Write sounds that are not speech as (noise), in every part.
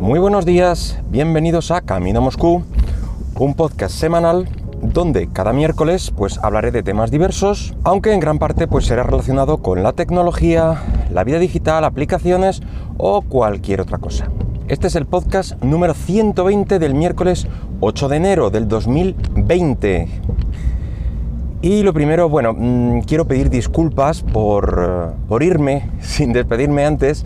Muy buenos días, bienvenidos a Camino Moscú, un podcast semanal donde cada miércoles pues hablaré de temas diversos, aunque en gran parte pues será relacionado con la tecnología, la vida digital, aplicaciones o cualquier otra cosa. Este es el podcast número 120 del miércoles 8 de enero del 2020. Y lo primero, bueno, mmm, quiero pedir disculpas por, por, irme (laughs) sin despedirme antes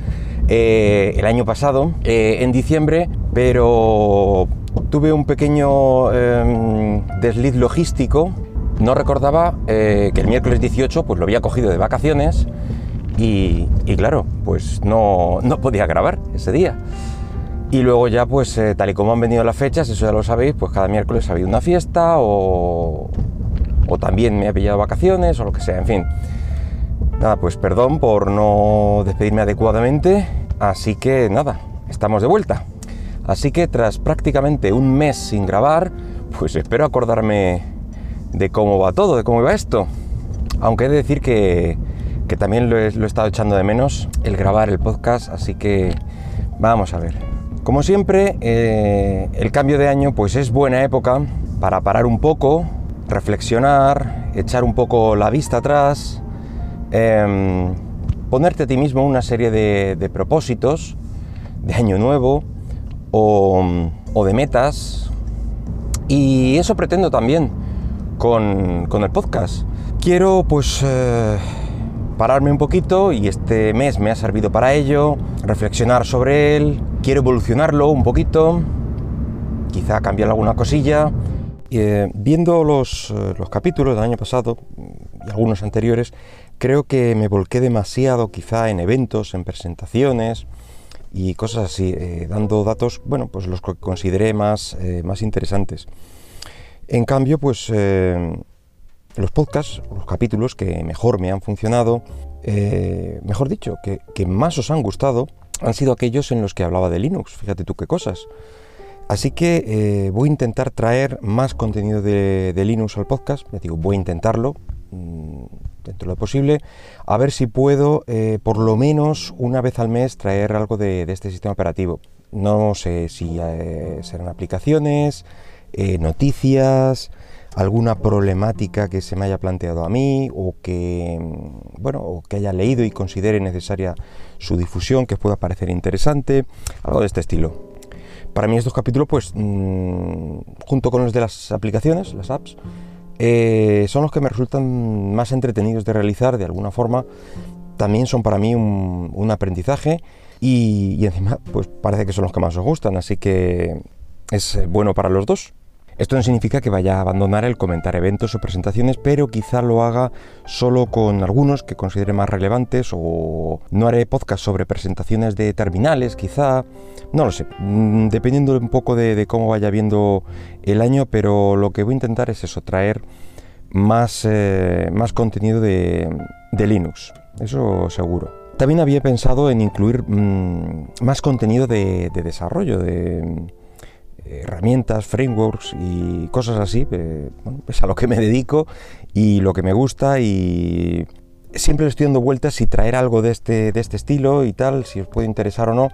eh, el año pasado, eh, en diciembre, pero tuve un pequeño eh, desliz logístico. No recordaba eh, que el miércoles 18 pues lo había cogido de vacaciones y, claro, pues no, no, podía grabar ese día. Y luego ya, pues tal y como han venido las fechas, eso ya lo sabéis, pues cada miércoles ha habido una fiesta o, o también me ha pillado vacaciones o lo que sea, en fin. Nada, pues perdón por no despedirme adecuadamente, así que nada, estamos de vuelta. Así que tras prácticamente un mes sin grabar, pues espero acordarme de cómo va todo, de cómo va esto. Aunque he de decir que, que también lo he, lo he, estado echando de menos el grabar el podcast, así que vamos a ver. Como siempre, eh, el cambio de año pues es buena época para parar un poco, reflexionar, echar un poco la vista atrás, eh, ponerte a ti mismo una serie de, propósitos de año nuevo, o, de metas. Y eso pretendo también con, el podcast. Quiero pues eh, pararme un poquito y este mes me ha servido para ello, reflexionar sobre él, quiero evolucionarlo un poquito, quizá cambiar alguna cosilla. Eh, viendo los, los capítulos del año pasado y algunos anteriores, creo que me volqué demasiado quizá en eventos, en presentaciones, y cosas así, eh, dando datos, bueno, pues los que consideré más, eh, más interesantes. En cambio, pues eh, los podcasts, los capítulos que mejor me han funcionado, mejor dicho, que, más os han gustado, han sido aquellos en los que hablaba de Linux, fíjate tú qué cosas. Así que voy a intentar traer más contenido de, Linux al podcast, me digo, voy a intentarlo, dentro de lo posible, a ver si puedo eh, por lo menos una vez al mes traer algo de, este sistema operativo. No sé si eh, serán aplicaciones, eh, noticias, alguna problemática que se me haya planteado a mí o que, bueno, o que haya leído y considere necesaria su difusión, que pueda parecer interesante, algo de este estilo. Para mí estos capítulos, pues, mmm, junto con los de las aplicaciones, las apps, eh, son los que me resultan más entretenidos de realizar de alguna forma. También son para mí un, aprendizaje y, y, encima pues parece que son los que más os gustan, así que es bueno para los dos. Esto no significa que vaya a abandonar el comentar eventos o presentaciones, pero quizá lo haga solo con algunos que considere más relevantes o no haré podcast sobre presentaciones de terminales, quizá, no lo sé, mm, dependiendo un poco de, cómo vaya viendo el año, pero lo que voy a intentar es eso, traer más, eh, más contenido de, Linux, eso seguro. También había pensado en incluir mmm, más contenido de, de desarrollo, de herramientas, frameworks y cosas así, eh, es a lo que me dedico y lo que me gusta y siempre le estoy dando vueltas si traer algo de este, de este estilo y tal, si os puede interesar o no,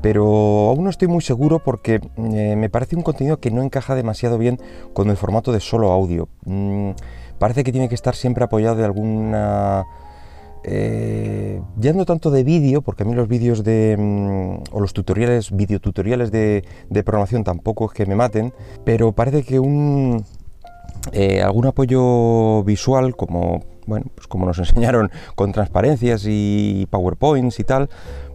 pero aún no estoy muy seguro porque eh, me parece un contenido que no encaja demasiado bien con el formato de solo audio. Mm, parece que tiene que estar siempre apoyado de alguna eh, ya no tanto de vídeo, porque a mí los vídeos de, mm, o los tutoriales, videotutoriales de, de programación tampoco es que me maten, pero parece que un, eh, algún apoyo visual, como, bueno, pues como nos (laughs) enseñaron con transparencias y PowerPoints y tal,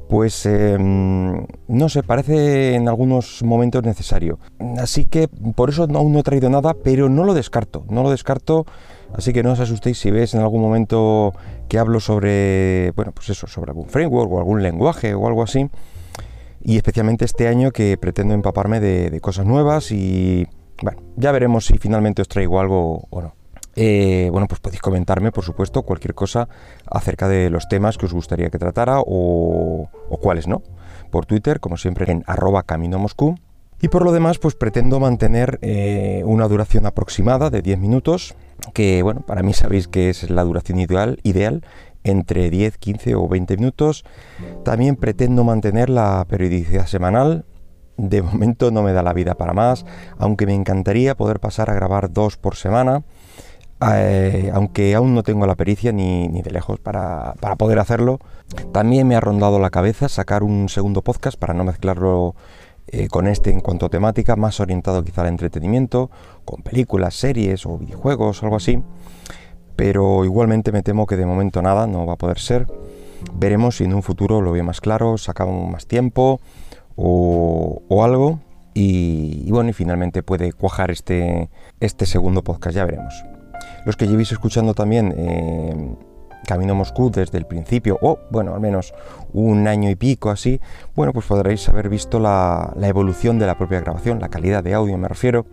pues eh, no sé, parece en algunos momentos necesario. Así que por eso aún no he traído nada, pero no lo descarto, no lo descarto Así que no os asustéis si ves en algún momento que hablo sobre, bueno, pues eso, sobre algún framework o algún lenguaje o algo así. Y especialmente este año que pretendo empaparme de, de cosas nuevas y, bueno, ya veremos si finalmente os traigo algo o no. Eh, bueno, pues podéis comentarme, por supuesto, cualquier cosa acerca de los temas que os gustaría que tratara o, o cuáles no. Por Twitter, como siempre, en arroba camino Moscú. Y por lo demás, pues pretendo mantener eh, una duración aproximada de 10 minutos, que bueno, para mí sabéis que es la duración ideal, ideal entre 10, 15 o 20 minutos. También pretendo mantener la periodicidad semanal, de momento no me da la vida para más, aunque me encantaría poder pasar a grabar dos por semana, eh, aunque aún no tengo la pericia ni, de lejos para, poder hacerlo. También me ha rondado la cabeza sacar un segundo podcast para no mezclarlo eh, con este en cuanto a temática, más orientado quizá al entretenimiento, con películas, series o videojuegos, algo así. Pero igualmente me temo que de momento nada, no va a poder ser. Veremos si en un futuro lo veo más claro, sacamos más tiempo o, algo. Y, bueno, y finalmente puede cuajar este, este segundo podcast, ya veremos. Los que llevéis escuchando también eh, Camino Moscú desde el principio, o bueno, al menos un año y pico así, bueno, pues podréis haber visto la, evolución de la propia grabación, la calidad de audio me refiero.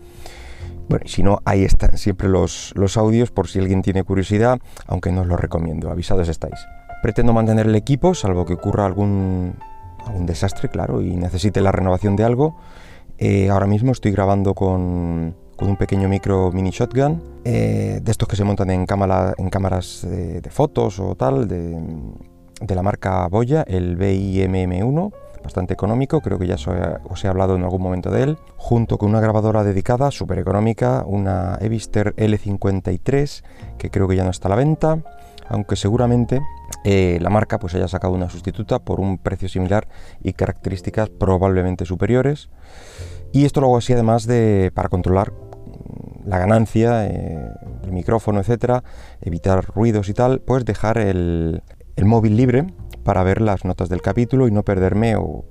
Bueno, y si no, ahí están siempre los, los audios por si alguien tiene curiosidad, aunque no os lo recomiendo, avisados estáis. Pretendo mantener el equipo, salvo que ocurra algún, algún desastre, claro, y necesite la renovación de algo. Eh, ahora mismo estoy grabando con, con un pequeño micro mini shotgun, eh, de estos que se montan en, cámara, en cámaras de, fotos o tal, de, la marca Boya, el BIMM1, bastante económico, creo que ya os he, hablado en algún momento de él, junto con una grabadora dedicada, súper económica, una Evister L53, que creo que ya no está a la venta, aunque seguramente eh, la marca pues haya sacado una sustituta por un precio similar y características probablemente superiores. Y esto lo hago así además de para controlar la ganancia, eh, el micrófono, etcétera, evitar ruidos y tal, pues dejar el, móvil libre para ver las notas del capítulo y no perderme o,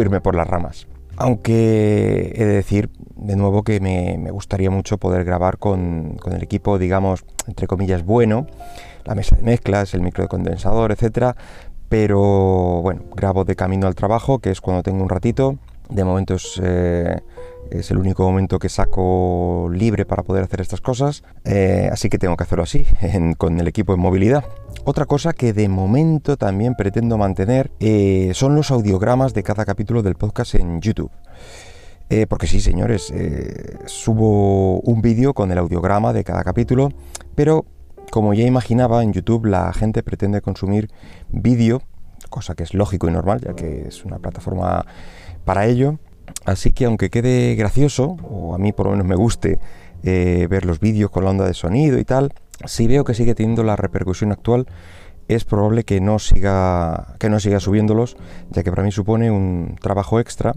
irme por las ramas. Aunque he de decir de nuevo que me, gustaría mucho poder grabar con, con, el equipo, digamos, entre comillas, bueno, la mesa de mezclas, el micro de condensador, etcétera. Pero bueno, grabo de camino al trabajo, que es cuando tengo un ratito, de momento eh, es, el único momento que saco libre para poder hacer estas cosas, eh, así que tengo que hacerlo así, (laughs) con el equipo en movilidad. Otra cosa que de momento también pretendo mantener eh, son los audiogramas de cada capítulo del podcast en YouTube. porque sí, señores, subo un vídeo con el audiograma de cada capítulo, pero como ya imaginaba, en YouTube la gente pretende consumir vídeo, cosa que es lógico y normal, ya que es una plataforma para ello. Así que aunque quede gracioso, o a mí por lo menos me guste eh, ver los vídeos con la onda de sonido y tal, si veo que sigue teniendo la repercusión actual, es probable que no siga, que no siga subiéndolos, ya que para mí supone un trabajo extra,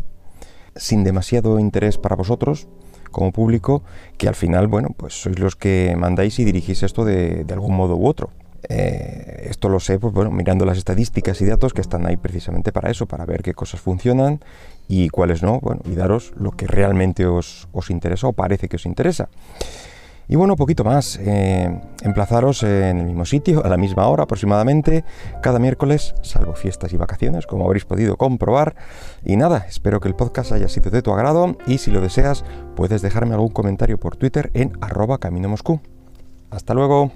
sin demasiado interés para vosotros, como público, que al final, bueno, pues sois los que mandáis y dirigís esto de algún modo u otro. Eh, lo sé pues, bueno, mirando las estadísticas y datos que están ahí precisamente para eso, para ver qué cosas funcionan y cuáles no, bueno, y daros lo que realmente os, interesa o parece que os interesa. Y bueno, poquito más, eh, emplazaros en el mismo sitio, a la misma hora aproximadamente, cada miércoles, salvo fiestas y vacaciones, como habréis podido comprobar. Y nada, espero que el podcast haya sido de tu agrado y si lo deseas, puedes dejarme algún comentario por Twitter en arroba camino Moscú. Hasta luego.